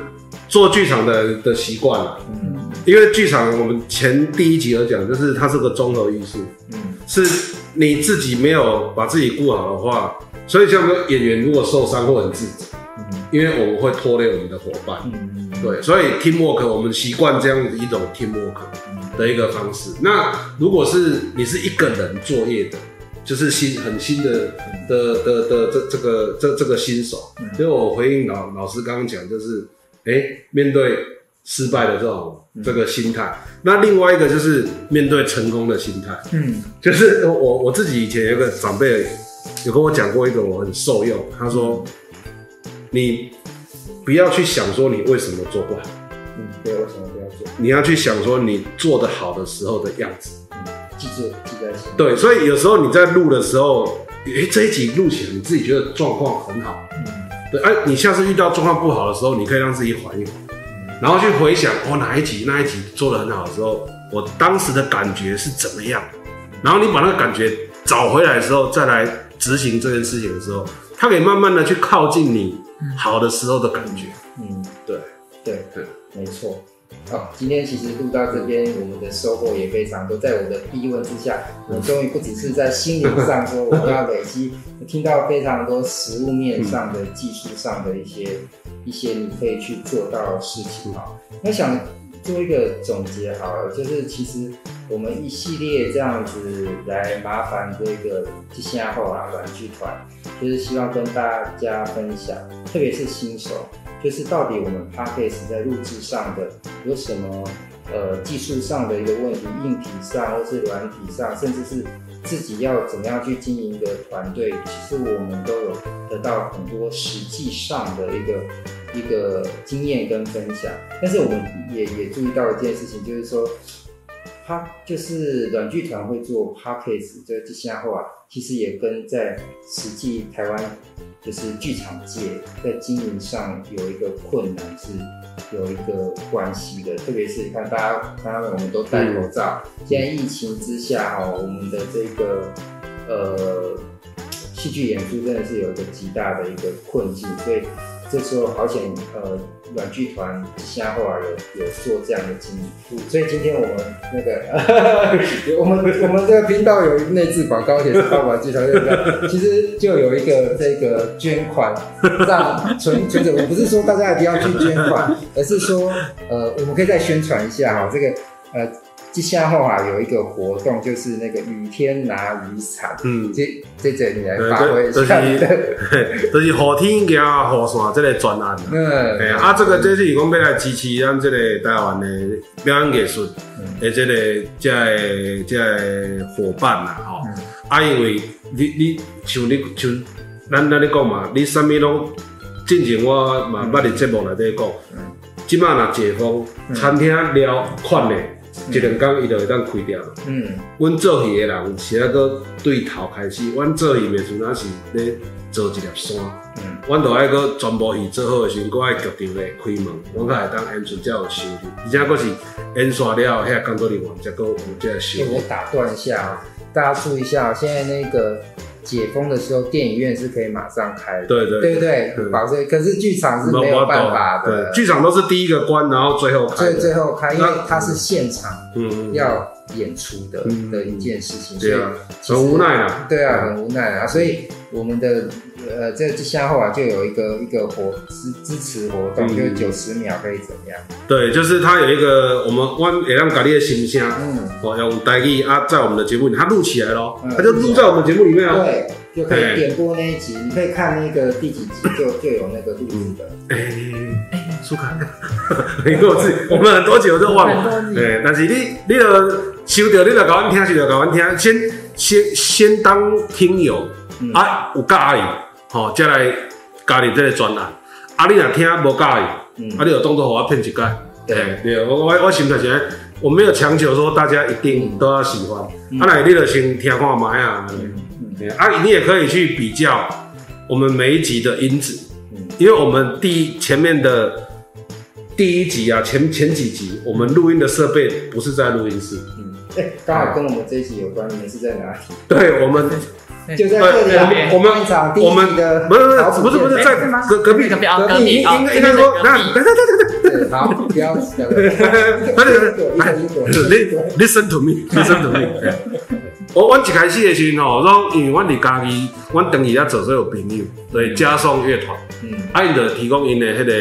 做剧场的的习惯了，嗯，因为剧场我们前第一集有讲，就是它是个综合艺术，嗯，是你自己没有把自己顾好的话，所以像个演员如果受伤或很自责，嗯，因为我们会拖累我们的伙伴，嗯，对，所以 teamwork 我们习惯这样子一种 teamwork。的一个方式。那如果是你是一个人作业的，就是新很新的的的的这这个这这个新手，所以我回应老老师刚刚讲，就是哎，面对失败的这种这个心态。那另外一个就是面对成功的心态。嗯，就是我我自己以前有个长辈有跟我讲过一个我很受用，他说你不要去想说你为什么做不好。嗯，对，为什么不要做？你要去想说你做得好的时候的样子，嗯，记住记在心。对，所以有时候你在录的时候，诶，这一集录起来，你自己觉得状况很好，嗯，对，哎，你下次遇到状况不好的时候，你可以让自己缓一缓，嗯，然后去回想，哦，哪一集那一集做的很好的时候，我当时的感觉是怎么样，然后你把那个感觉找回来的时候，再来执行这件事情的时候，它可以慢慢的去靠近你好的时候的感觉，嗯，对，对对，没错。好，今天其实录到这边，我们的收获也非常多。在我的逼问之下，我终于不只是在心灵上说我要累积，听到非常多实物面上的、技术上的一些一些你可以去做到的事情。哈，那想做一个总结，好了，就是其实我们一系列这样子来麻烦这个即兴阿后啊软剧团，就是希望跟大家分享，特别是新手。就是到底我们 Podcast 在录制上的有什么呃技术上的一个问题，硬体上或是软体上，甚至是自己要怎么样去经营一个团队，其实我们都有得到很多实际上的一个一个经验跟分享。但是我们也也注意到一件事情，就是说，他就是软剧团会做 Podcast 这这些后啊，其实也跟在实际台湾。就是剧场界在经营上有一个困难，是有一个关系的。特别是你看，大家刚刚我们都戴口罩，现在疫情之下哈，我们的这个呃戏剧演出真的是有一个极大的一个困境，所以这时候好险呃。软剧团现在后来有有做这样的经历，所以今天我们那个 (laughs) 我们我们这个频道有内置广告，也是靠软剧团对不对？其实就有一个这个捐款让存存者，我不是说大家一定要去捐款，而是说呃，我们可以再宣传一下哈，这个呃。接下后啊，有一个活动，就是那个雨天拿雨伞。嗯，这这这你来发挥一下。就是，(laughs) 就是雨天加雨伞这个专案。嗯，对啊，这个这是讲要来支持咱这个台湾的表演艺术的这个这个这个伙伴啦，吼。啊，因为你你像你像咱咱咧讲嘛，你啥物拢之前我嘛捌伫节目内底讲，即马若解封，餐厅了款的。一两工伊就会当开掉。嗯，阮做戏的人是那个对头开始，阮做戏的时阵是咧做一粒山。嗯，阮都爱个全部戏做好的时阵，搁爱剧场咧开门，阮才会当演出才有收入。而且搁是演煞了，遐工作人员才搁有这个收入。我打断一下，大家注意一下，现在那个。解封的时候，电影院是可以马上开的，对对对对？保证。可是剧场是没有办法的，剧场都是第一个关，然后最后开。最最后开，因为它是现场，嗯，要演出的的一件事情，所以，很无奈啊。对啊，很无奈啊。所以我们的呃，这下后啊，就有一个一个活支支持活动，就九十秒可以怎么样？对，就是它有一个我们弯也让咖喱的形象，嗯，哦，用台语啊，在我们的节目里，它录起来了，它就录在我们节目里面啊。对，就可以点播那一集，你可以看那个第几集，就就有那个录制的。哎哎，苏卡，你给我自己，我们很多集我都忘了。对，但是你你着收到，你着甲阮听，收到甲阮听，先先先当听友啊，有介意。好，再来加入这个专栏。啊，你若听无介意，啊，你有动作和我骗一届。对对，我我我心态是，我没有强求说大家一定都要喜欢。啊，那你就先听看麦啊。啊，你也可以去比较我们每一集的音质，因为我们第一前面的第一集啊，前前几集我们录音的设备不是在录音室。嗯，哎，刚好跟我们这一集有关，你们是在哪里？对，我们。就在这里，我们我们不是不是不是在隔隔壁。隔壁隔壁，应应该说，那等等等等等，好，不要，他那个，listen to me，listen to me，我我一开始的时候吼，因为阮伫家己，阮等于要做所有朋友，对，嘉颂乐团，嗯，啊，因就提供因的迄个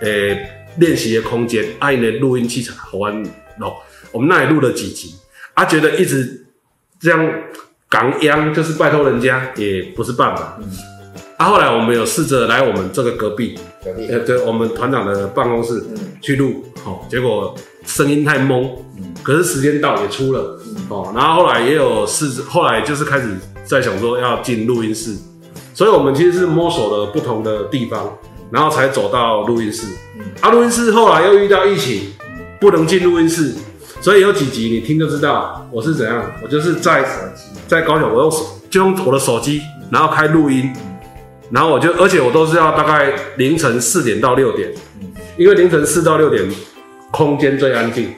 诶练习的空间，啊，因的录音器材，互阮录，我们那里录了几集，啊，觉得一直这样。港央就是拜托人家也不是办法，嗯，啊，后来我们有试着来我们这个隔壁，隔壁，呃，对，我们团长的办公室去录，好，结果声音太懵，嗯，可是时间到也出了，哦，然后后来也有试，后来就是开始在想说要进录音室，所以我们其实是摸索了不同的地方，然后才走到录音室，啊，录音室后来又遇到疫情，不能进录音室。所以有几集你听就知道我是怎样，我就是在在高雄，我用手就用我的手机，然后开录音，然后我就而且我都是要大概凌晨四点到六点，因为凌晨四到六点空间最安静，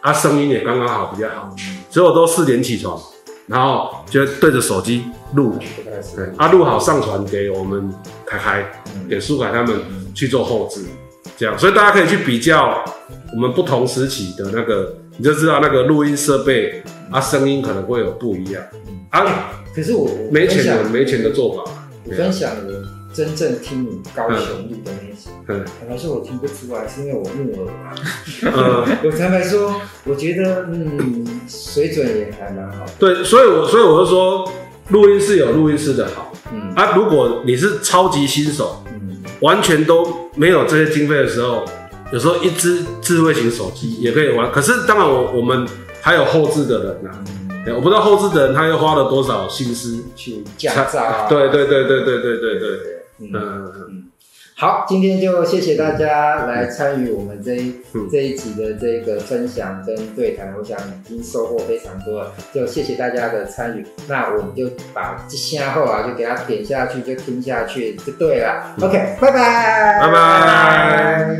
啊声音也刚刚好比较好，所以我都四点起床，然后就对着手机录，啊录好上传给我们凯凯，给苏凯他们去做后置。这样，所以大家可以去比较我们不同时期的那个，你就知道那个录音设备啊，声音可能会有不一样啊。可是我没钱的没钱的做法，我分享我真正听你高雄录的那些，嗯，坦白说我听不出来，是因为我木耳 (laughs) 我坦白说，我觉得嗯水准也还蛮好。对，所以我所以我就说，录音室有录音室的好。嗯啊，如果你是超级新手，嗯，完全都没有这些经费的时候，有时候一只智慧型手机也可以玩。可是当然我我们还有后置的人呐、啊，嗯、我不知道后置的人他又花了多少心思去降噪。对对对对对对对对，嗯嗯嗯。好，今天就谢谢大家来参与我们这一、嗯、这一集的这个分享跟对谈，我想已经收获非常多了，就谢谢大家的参与。那我们就把这下后啊，就给它点下去，就听下去就对了。OK，拜拜，拜拜。